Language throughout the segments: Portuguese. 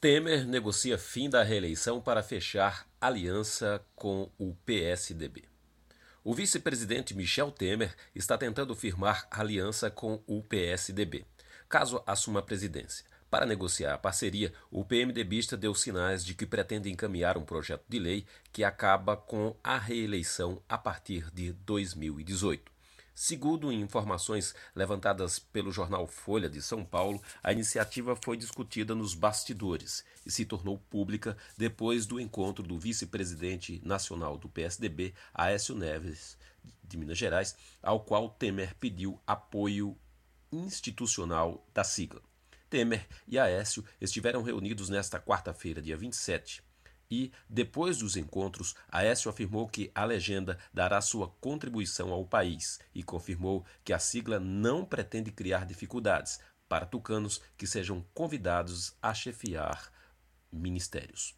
Temer negocia fim da reeleição para fechar aliança com o PSDB. O vice-presidente Michel Temer está tentando firmar aliança com o PSDB, caso assuma a presidência. Para negociar a parceria, o PMDBista deu sinais de que pretende encaminhar um projeto de lei que acaba com a reeleição a partir de 2018. Segundo informações levantadas pelo jornal Folha de São Paulo, a iniciativa foi discutida nos bastidores e se tornou pública depois do encontro do vice-presidente nacional do PSDB, Aécio Neves, de Minas Gerais, ao qual Temer pediu apoio institucional da sigla. Temer e Aécio estiveram reunidos nesta quarta-feira, dia 27 e, depois dos encontros, Aécio afirmou que a legenda dará sua contribuição ao país e confirmou que a sigla não pretende criar dificuldades para tucanos que sejam convidados a chefiar ministérios.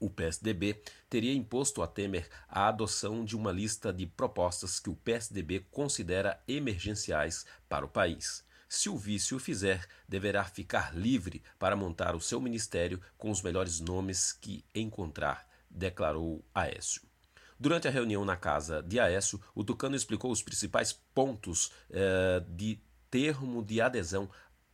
O PSDB teria imposto a Temer a adoção de uma lista de propostas que o PSDB considera emergenciais para o país. Se o vice o fizer, deverá ficar livre para montar o seu ministério com os melhores nomes que encontrar, declarou Aécio. Durante a reunião na casa de Aécio, o Tucano explicou os principais pontos eh, de termo de adesão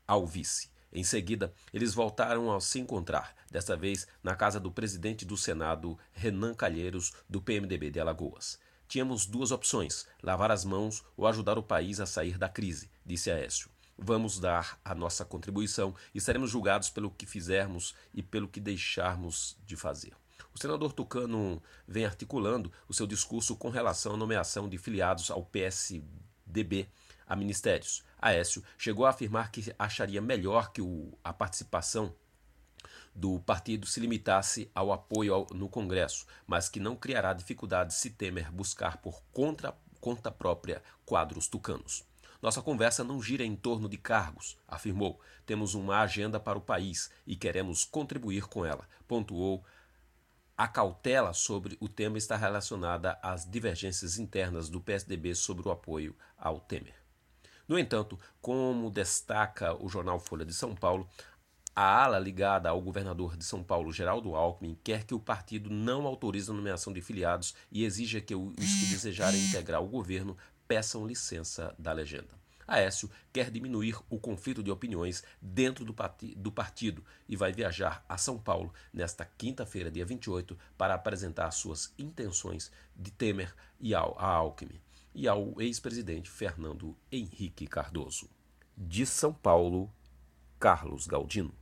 ao vice. Em seguida, eles voltaram a se encontrar, desta vez na casa do presidente do Senado, Renan Calheiros, do PMDB de Alagoas. Tínhamos duas opções: lavar as mãos ou ajudar o país a sair da crise, disse Aécio vamos dar a nossa contribuição e seremos julgados pelo que fizermos e pelo que deixarmos de fazer. O senador Tucano vem articulando o seu discurso com relação à nomeação de filiados ao PSDB a ministérios. Aécio chegou a afirmar que acharia melhor que o, a participação do partido se limitasse ao apoio ao, no Congresso, mas que não criará dificuldades se Temer buscar por contra, conta própria quadros tucanos. Nossa conversa não gira em torno de cargos, afirmou. Temos uma agenda para o país e queremos contribuir com ela, pontuou. A cautela sobre o tema está relacionada às divergências internas do PSDB sobre o apoio ao Temer. No entanto, como destaca o jornal Folha de São Paulo, a ala ligada ao governador de São Paulo, Geraldo Alckmin, quer que o partido não autorize a nomeação de filiados e exija que os que desejarem integrar o governo peçam licença da legenda. Aécio quer diminuir o conflito de opiniões dentro do, parti do partido e vai viajar a São Paulo nesta quinta-feira, dia 28, para apresentar suas intenções de Temer e ao, a Alckmin e ao ex-presidente Fernando Henrique Cardoso. De São Paulo, Carlos Galdino.